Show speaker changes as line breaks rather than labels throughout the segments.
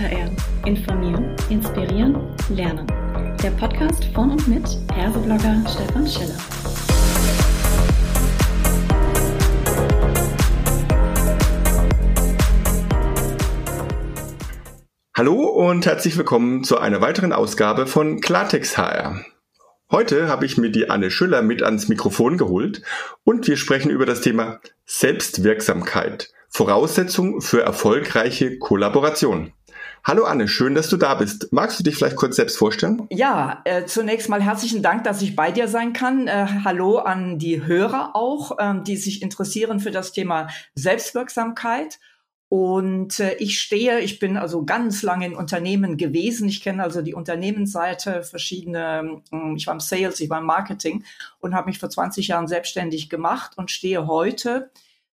HR. Informieren, inspirieren, lernen. Der Podcast von und mit Herseblogger Stefan Schiller.
Hallo und herzlich willkommen zu einer weiteren Ausgabe von Klartext HR. Heute habe ich mir die Anne Schüller mit ans Mikrofon geholt und wir sprechen über das Thema Selbstwirksamkeit, Voraussetzung für erfolgreiche Kollaboration. Hallo Anne, schön, dass du da bist. Magst du dich vielleicht kurz selbst vorstellen?
Ja, äh, zunächst mal herzlichen Dank, dass ich bei dir sein kann. Äh, hallo an die Hörer auch, äh, die sich interessieren für das Thema Selbstwirksamkeit. Und äh, ich stehe, ich bin also ganz lange in Unternehmen gewesen. Ich kenne also die Unternehmensseite, verschiedene, äh, ich war im Sales, ich war im Marketing und habe mich vor 20 Jahren selbstständig gemacht und stehe heute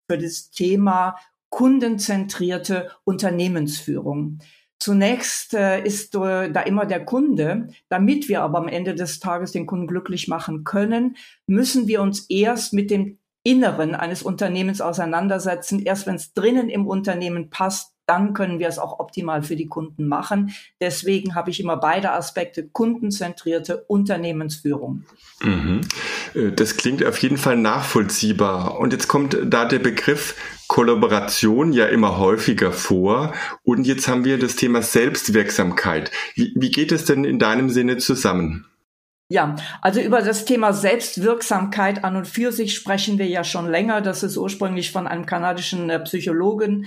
für das Thema kundenzentrierte Unternehmensführung. Zunächst äh, ist äh, da immer der Kunde. Damit wir aber am Ende des Tages den Kunden glücklich machen können, müssen wir uns erst mit dem Inneren eines Unternehmens auseinandersetzen. Erst wenn es drinnen im Unternehmen passt, dann können wir es auch optimal für die Kunden machen. Deswegen habe ich immer beide Aspekte, kundenzentrierte Unternehmensführung.
Mhm. Äh, das klingt auf jeden Fall nachvollziehbar. Und jetzt kommt da der Begriff Kollaboration ja immer häufiger vor. Und jetzt haben wir das Thema Selbstwirksamkeit. Wie, wie geht es denn in deinem Sinne zusammen?
Ja, also über das Thema Selbstwirksamkeit an und für sich sprechen wir ja schon länger. Das ist ursprünglich von einem kanadischen äh, Psychologen,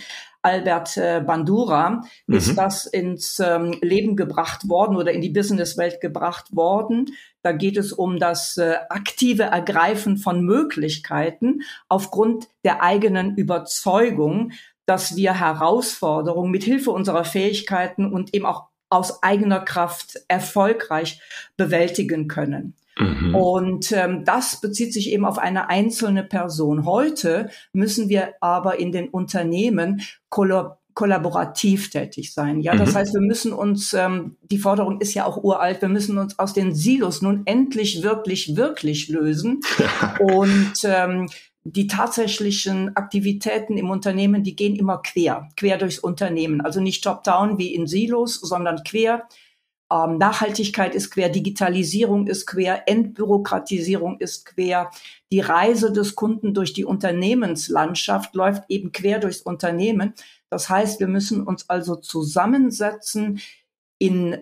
Albert äh, Bandura, mhm. ist das ins ähm, Leben gebracht worden oder in die Businesswelt gebracht worden. Da geht es um das äh, aktive Ergreifen von Möglichkeiten aufgrund der eigenen Überzeugung, dass wir Herausforderungen mit Hilfe unserer Fähigkeiten und eben auch aus eigener Kraft erfolgreich bewältigen können. Mhm. Und ähm, das bezieht sich eben auf eine einzelne Person. Heute müssen wir aber in den Unternehmen kollab kollaborativ tätig sein. Ja, das mhm. heißt, wir müssen uns, ähm, die Forderung ist ja auch uralt, wir müssen uns aus den Silos nun endlich wirklich, wirklich lösen. Und ähm, die tatsächlichen Aktivitäten im Unternehmen, die gehen immer quer, quer durchs Unternehmen. Also nicht top-down wie in Silos, sondern quer. Ähm, Nachhaltigkeit ist quer, Digitalisierung ist quer, Entbürokratisierung ist quer. Die Reise des Kunden durch die Unternehmenslandschaft läuft eben quer durchs Unternehmen. Das heißt, wir müssen uns also zusammensetzen in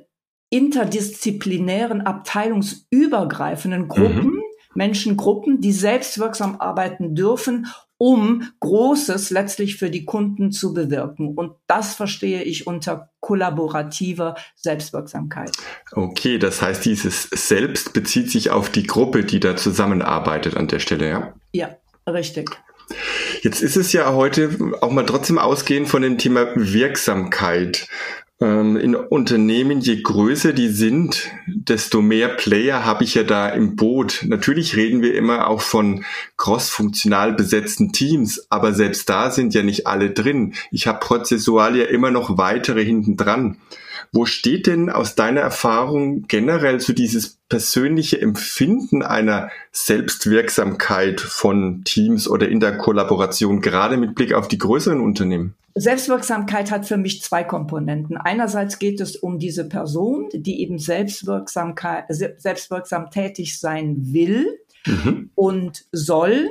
interdisziplinären, abteilungsübergreifenden Gruppen, mhm. Menschengruppen, die selbstwirksam arbeiten dürfen, um Großes letztlich für die Kunden zu bewirken. Und das verstehe ich unter kollaborativer Selbstwirksamkeit.
Okay, das heißt, dieses Selbst bezieht sich auf die Gruppe, die da zusammenarbeitet an der Stelle, ja?
Ja, richtig.
Jetzt ist es ja heute auch mal trotzdem ausgehend von dem Thema Wirksamkeit. Ähm, in Unternehmen, je größer die sind, desto mehr Player habe ich ja da im Boot. Natürlich reden wir immer auch von cross-funktional besetzten Teams, aber selbst da sind ja nicht alle drin. Ich habe prozessual ja immer noch weitere hinten dran. Wo steht denn aus deiner Erfahrung generell so dieses persönliche Empfinden einer Selbstwirksamkeit von Teams oder in der Kollaboration, gerade mit Blick auf die größeren Unternehmen?
Selbstwirksamkeit hat für mich zwei Komponenten. Einerseits geht es um diese Person, die eben Selbstwirksamkeit, selbstwirksam tätig sein will mhm. und soll.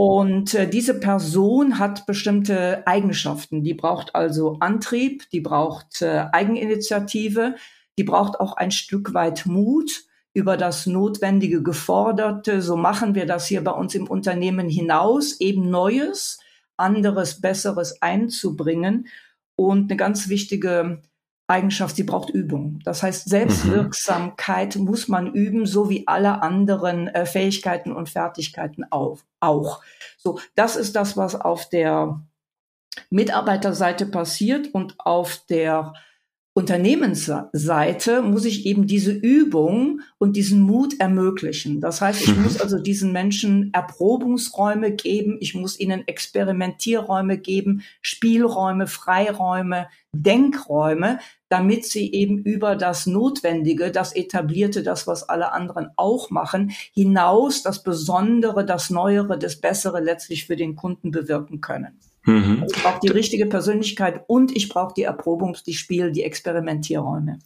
Und äh, diese Person hat bestimmte Eigenschaften. Die braucht also Antrieb, die braucht äh, Eigeninitiative, die braucht auch ein Stück weit Mut über das Notwendige geforderte. So machen wir das hier bei uns im Unternehmen hinaus, eben Neues, anderes, Besseres einzubringen. Und eine ganz wichtige Eigenschaft, sie braucht Übung. Das heißt. Selbstwirksamkeit mhm. muss man üben, so wie alle anderen äh, Fähigkeiten und Fertigkeiten auch, auch. So, das ist das, was auf der Mitarbeiterseite passiert und auf der Unternehmensseite muss ich eben diese Übung und diesen Mut ermöglichen. Das heißt, ich muss also diesen Menschen Erprobungsräume geben, ich muss ihnen Experimentierräume geben, Spielräume, Freiräume, Denkräume, damit sie eben über das Notwendige, das Etablierte, das, was alle anderen auch machen, hinaus das Besondere, das Neuere, das Bessere letztlich für den Kunden bewirken können. Mhm. Also ich brauche die richtige Persönlichkeit und ich brauche die Erprobungs-, die Spiel-, die Experimentierräume.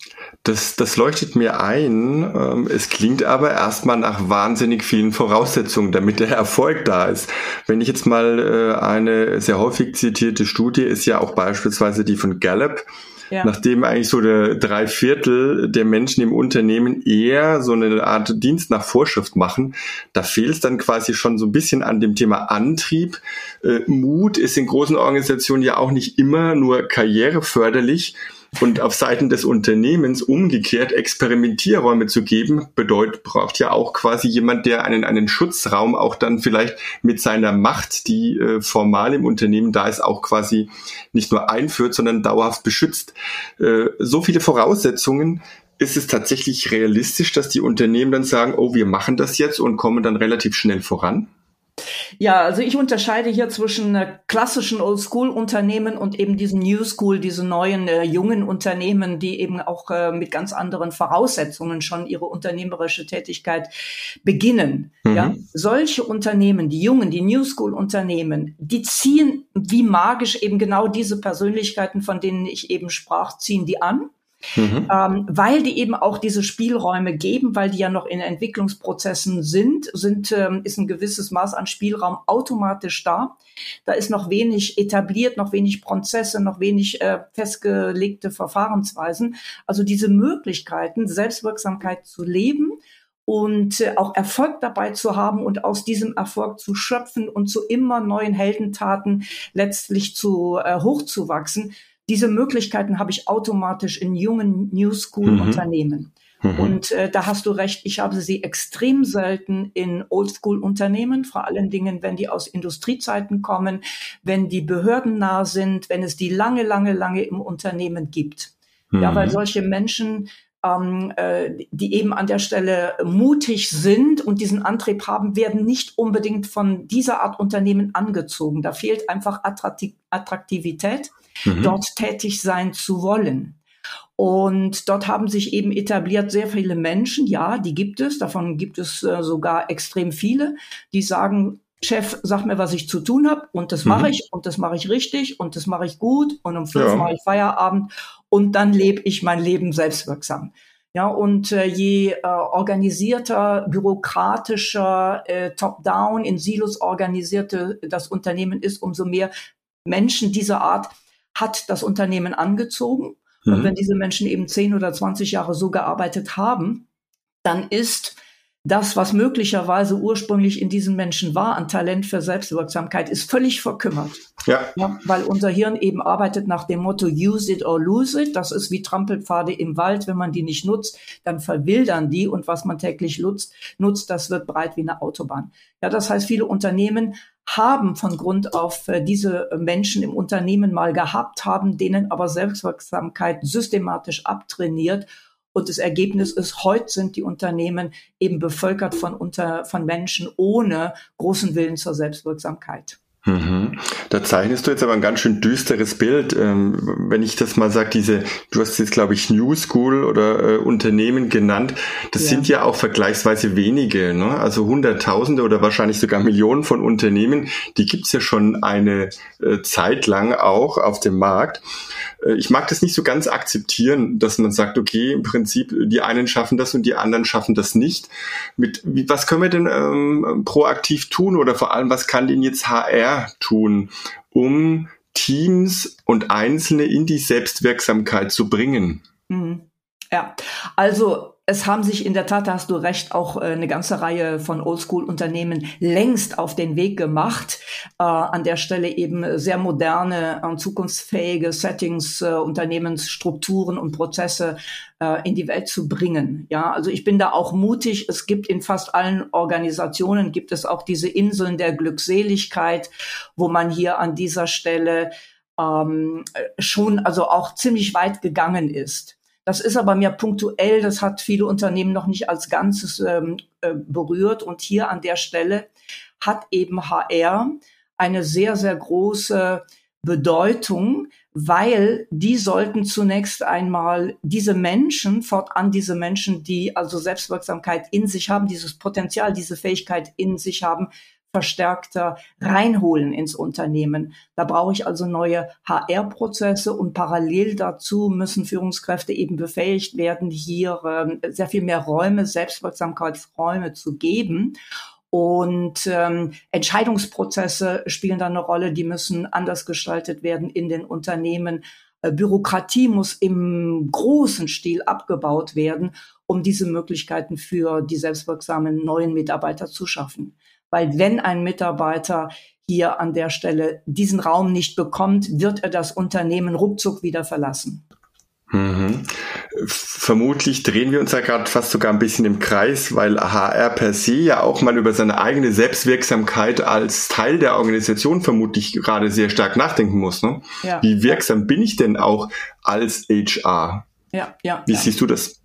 Das, das leuchtet mir ein. Ähm, es klingt aber erstmal nach wahnsinnig vielen Voraussetzungen, damit der Erfolg da ist. Wenn ich jetzt mal äh, eine sehr häufig zitierte Studie ist ja auch beispielsweise die von Gallup, ja. Nachdem eigentlich so der drei Viertel der Menschen im Unternehmen eher so eine Art Dienst nach Vorschrift machen, da fehlt es dann quasi schon so ein bisschen an dem Thema Antrieb. Äh, Mut ist in großen Organisationen ja auch nicht immer nur karriereförderlich. Und auf Seiten des Unternehmens umgekehrt Experimentierräume zu geben, bedeutet, braucht ja auch quasi jemand, der einen, einen Schutzraum auch dann vielleicht mit seiner Macht, die äh, formal im Unternehmen da ist, auch quasi nicht nur einführt, sondern dauerhaft beschützt. Äh, so viele Voraussetzungen, ist es tatsächlich realistisch, dass die Unternehmen dann sagen, oh, wir machen das jetzt und kommen dann relativ schnell voran?
Ja, also ich unterscheide hier zwischen äh, klassischen Oldschool-Unternehmen und eben diesen New School, diese neuen äh, jungen Unternehmen, die eben auch äh, mit ganz anderen Voraussetzungen schon ihre unternehmerische Tätigkeit beginnen. Mhm. Ja, solche Unternehmen, die jungen, die New School-Unternehmen, die ziehen wie magisch eben genau diese Persönlichkeiten, von denen ich eben sprach, ziehen die an. Mhm. Ähm, weil die eben auch diese Spielräume geben, weil die ja noch in Entwicklungsprozessen sind, sind ähm, ist ein gewisses Maß an Spielraum automatisch da. Da ist noch wenig etabliert, noch wenig Prozesse, noch wenig äh, festgelegte Verfahrensweisen. Also diese Möglichkeiten, Selbstwirksamkeit zu leben und äh, auch Erfolg dabei zu haben und aus diesem Erfolg zu schöpfen und zu immer neuen Heldentaten letztlich zu äh, hochzuwachsen diese Möglichkeiten habe ich automatisch in jungen New School mhm. Unternehmen. Mhm. Und äh, da hast du recht, ich habe sie extrem selten in Oldschool-Unternehmen, vor allen Dingen, wenn die aus Industriezeiten kommen, wenn die behördennah sind, wenn es die lange, lange, lange im Unternehmen gibt. Mhm. Ja, weil mhm. solche Menschen ähm, äh, die eben an der Stelle mutig sind und diesen Antrieb haben, werden nicht unbedingt von dieser Art Unternehmen angezogen. Da fehlt einfach Attraktivität, mhm. dort tätig sein zu wollen. Und dort haben sich eben etabliert sehr viele Menschen, ja, die gibt es, davon gibt es äh, sogar extrem viele, die sagen, Chef, sag mir, was ich zu tun habe und das mache mhm. ich und das mache ich richtig und das mache ich gut und um fünf ja. mache ich Feierabend und dann lebe ich mein Leben selbstwirksam. Ja, und äh, je äh, organisierter, bürokratischer, äh, top-down, in Silos organisierte das Unternehmen ist, umso mehr Menschen dieser Art hat das Unternehmen angezogen. Mhm. Und wenn diese Menschen eben zehn oder zwanzig Jahre so gearbeitet haben, dann ist das, was möglicherweise ursprünglich in diesen Menschen war, an Talent für Selbstwirksamkeit, ist völlig verkümmert. Ja. ja. Weil unser Hirn eben arbeitet nach dem Motto use it or lose it. Das ist wie Trampelpfade im Wald. Wenn man die nicht nutzt, dann verwildern die und was man täglich nutzt, nutzt, das wird breit wie eine Autobahn. Ja, das heißt, viele Unternehmen haben von Grund auf äh, diese Menschen im Unternehmen mal gehabt, haben denen aber Selbstwirksamkeit systematisch abtrainiert und das Ergebnis ist, heute sind die Unternehmen eben bevölkert von, unter, von Menschen ohne großen Willen zur Selbstwirksamkeit.
Mhm. Da zeichnest du jetzt aber ein ganz schön düsteres Bild. Ähm, wenn ich das mal sage, diese, du hast jetzt glaube ich New School oder äh, Unternehmen genannt, das ja. sind ja auch vergleichsweise wenige, ne? also Hunderttausende oder wahrscheinlich sogar Millionen von Unternehmen, die gibt's ja schon eine äh, Zeit lang auch auf dem Markt. Äh, ich mag das nicht so ganz akzeptieren, dass man sagt, okay, im Prinzip die einen schaffen das und die anderen schaffen das nicht. Mit wie, was können wir denn ähm, proaktiv tun oder vor allem was kann denn jetzt HR tun, um Teams und Einzelne in die Selbstwirksamkeit zu bringen?
Mhm. Ja, also es haben sich in der Tat, da hast du recht, auch äh, eine ganze Reihe von Oldschool-Unternehmen längst auf den Weg gemacht, äh, an der Stelle eben sehr moderne, äh, zukunftsfähige Settings, äh, Unternehmensstrukturen und Prozesse äh, in die Welt zu bringen. Ja, also ich bin da auch mutig. Es gibt in fast allen Organisationen gibt es auch diese Inseln der Glückseligkeit, wo man hier an dieser Stelle ähm, schon also auch ziemlich weit gegangen ist. Das ist aber mehr punktuell, das hat viele Unternehmen noch nicht als Ganzes ähm, äh, berührt. Und hier an der Stelle hat eben HR eine sehr, sehr große Bedeutung, weil die sollten zunächst einmal diese Menschen, fortan diese Menschen, die also Selbstwirksamkeit in sich haben, dieses Potenzial, diese Fähigkeit in sich haben, verstärkter reinholen ins Unternehmen. Da brauche ich also neue HR-Prozesse und parallel dazu müssen Führungskräfte eben befähigt werden, hier äh, sehr viel mehr Räume, Selbstwirksamkeitsräume zu geben. Und ähm, Entscheidungsprozesse spielen da eine Rolle, die müssen anders gestaltet werden in den Unternehmen. Äh, Bürokratie muss im großen Stil abgebaut werden, um diese Möglichkeiten für die selbstwirksamen neuen Mitarbeiter zu schaffen. Weil wenn ein Mitarbeiter hier an der Stelle diesen Raum nicht bekommt, wird er das Unternehmen ruckzuck wieder verlassen.
Mhm. Vermutlich drehen wir uns ja gerade fast sogar ein bisschen im Kreis, weil HR per se ja auch mal über seine eigene Selbstwirksamkeit als Teil der Organisation vermutlich gerade sehr stark nachdenken muss. Ne? Ja. Wie wirksam bin ich denn auch als HR? Ja, ja. Wie ja. siehst du das?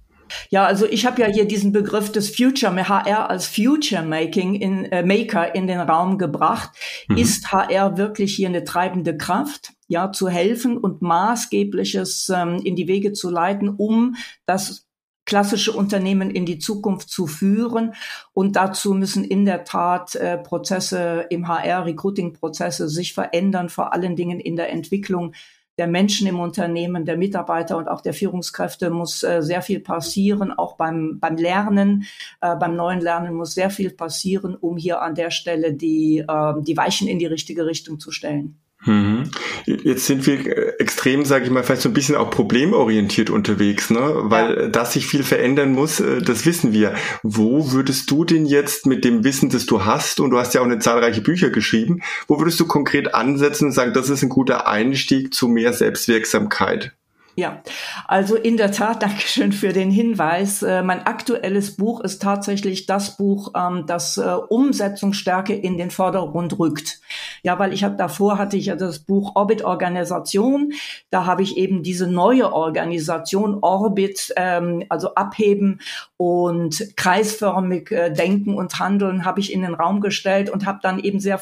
Ja, also ich habe ja hier diesen Begriff des Future HR als Future Making in äh, Maker in den Raum gebracht. Mhm. Ist HR wirklich hier eine treibende Kraft? Ja, zu helfen und maßgebliches ähm, in die Wege zu leiten, um das klassische Unternehmen in die Zukunft zu führen. Und dazu müssen in der Tat äh, Prozesse im HR, Recruiting-Prozesse sich verändern, vor allen Dingen in der Entwicklung der Menschen im Unternehmen, der Mitarbeiter und auch der Führungskräfte muss äh, sehr viel passieren. Auch beim, beim Lernen, äh, beim neuen Lernen muss sehr viel passieren, um hier an der Stelle die, äh, die Weichen in die richtige Richtung zu stellen.
Mhm. Jetzt sind wir extrem, sage ich mal, vielleicht so ein bisschen auch problemorientiert unterwegs, ne? Weil ja. dass sich viel verändern muss, äh, das wissen wir. Wo würdest du denn jetzt mit dem Wissen, das du hast, und du hast ja auch eine zahlreiche Bücher geschrieben, wo würdest du konkret ansetzen und sagen, das ist ein guter Einstieg zu mehr Selbstwirksamkeit?
Ja, also in der Tat, Dankeschön für den Hinweis. Äh, mein aktuelles Buch ist tatsächlich das Buch, ähm, das äh, Umsetzungsstärke in den Vordergrund rückt. Ja, weil ich habe davor hatte ich ja das Buch Orbit Organisation. Da habe ich eben diese neue Organisation Orbit, ähm, also abheben und kreisförmig äh, denken und handeln, habe ich in den Raum gestellt und habe dann eben sehr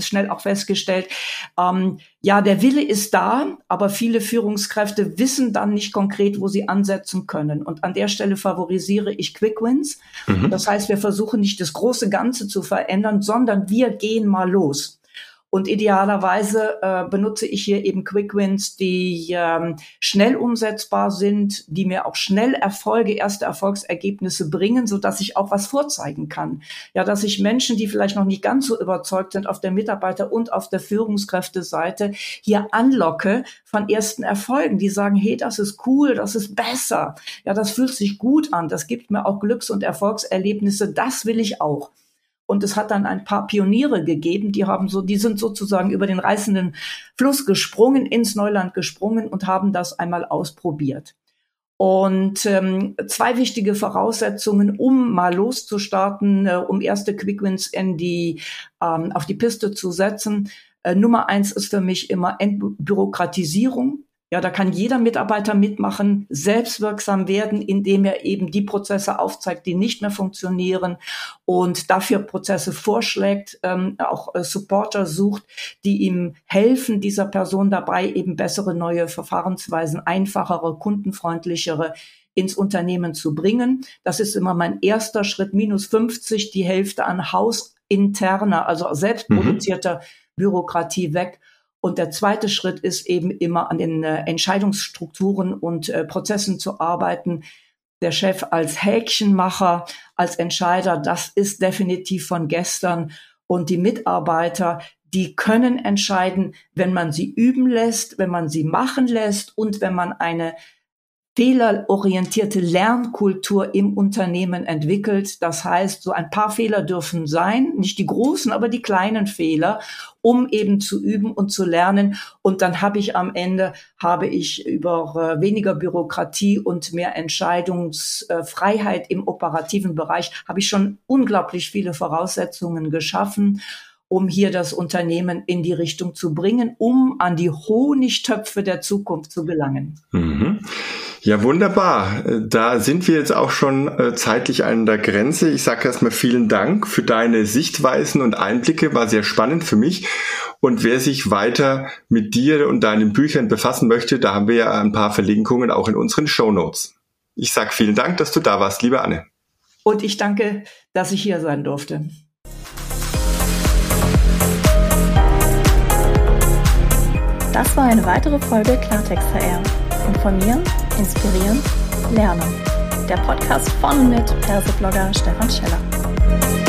schnell auch festgestellt, ähm, ja, der Wille ist da, aber viele Führungskräfte wissen dann nicht konkret, wo sie ansetzen können. Und an der Stelle favorisiere ich Quick Wins. Mhm. Das heißt, wir versuchen nicht das große Ganze zu verändern, sondern wir gehen mal los. Und idealerweise äh, benutze ich hier eben Quick Wins, die ähm, schnell umsetzbar sind, die mir auch schnell Erfolge, erste Erfolgsergebnisse bringen, so dass ich auch was vorzeigen kann. Ja, dass ich Menschen, die vielleicht noch nicht ganz so überzeugt sind auf der Mitarbeiter- und auf der Führungskräfteseite, hier anlocke von ersten Erfolgen, die sagen, hey, das ist cool, das ist besser. Ja, das fühlt sich gut an, das gibt mir auch Glücks- und Erfolgserlebnisse, das will ich auch. Und es hat dann ein paar Pioniere gegeben, die haben so, die sind sozusagen über den reißenden Fluss gesprungen, ins Neuland gesprungen und haben das einmal ausprobiert. Und ähm, zwei wichtige Voraussetzungen, um mal loszustarten, äh, um erste Quickwins in die ähm, auf die Piste zu setzen. Äh, Nummer eins ist für mich immer Entbürokratisierung. Ja, da kann jeder Mitarbeiter mitmachen, selbstwirksam werden, indem er eben die Prozesse aufzeigt, die nicht mehr funktionieren und dafür Prozesse vorschlägt, ähm, auch äh, Supporter sucht, die ihm helfen, dieser Person dabei eben bessere neue Verfahrensweisen, einfachere, kundenfreundlichere ins Unternehmen zu bringen. Das ist immer mein erster Schritt, minus 50, die Hälfte an hausinterner, also selbstproduzierter mhm. Bürokratie weg und der zweite Schritt ist eben immer an den äh, Entscheidungsstrukturen und äh, Prozessen zu arbeiten. Der Chef als Häkchenmacher, als Entscheider, das ist definitiv von gestern. Und die Mitarbeiter, die können entscheiden, wenn man sie üben lässt, wenn man sie machen lässt und wenn man eine fehlerorientierte Lernkultur im Unternehmen entwickelt. Das heißt, so ein paar Fehler dürfen sein, nicht die großen, aber die kleinen Fehler, um eben zu üben und zu lernen. Und dann habe ich am Ende, habe ich über äh, weniger Bürokratie und mehr Entscheidungsfreiheit im operativen Bereich, habe ich schon unglaublich viele Voraussetzungen geschaffen um hier das Unternehmen in die Richtung zu bringen, um an die Honigtöpfe der Zukunft zu gelangen.
Mhm. Ja, wunderbar. Da sind wir jetzt auch schon äh, zeitlich an der Grenze. Ich sage erstmal vielen Dank für deine Sichtweisen und Einblicke. War sehr spannend für mich. Und wer sich weiter mit dir und deinen Büchern befassen möchte, da haben wir ja ein paar Verlinkungen auch in unseren Show Notes. Ich sage vielen Dank, dass du da warst, liebe Anne.
Und ich danke, dass ich hier sein durfte.
Das war eine weitere Folge Klartext HR. Informieren, inspirieren, lernen. Der Podcast von und mit Perseblogger Stefan Scheller.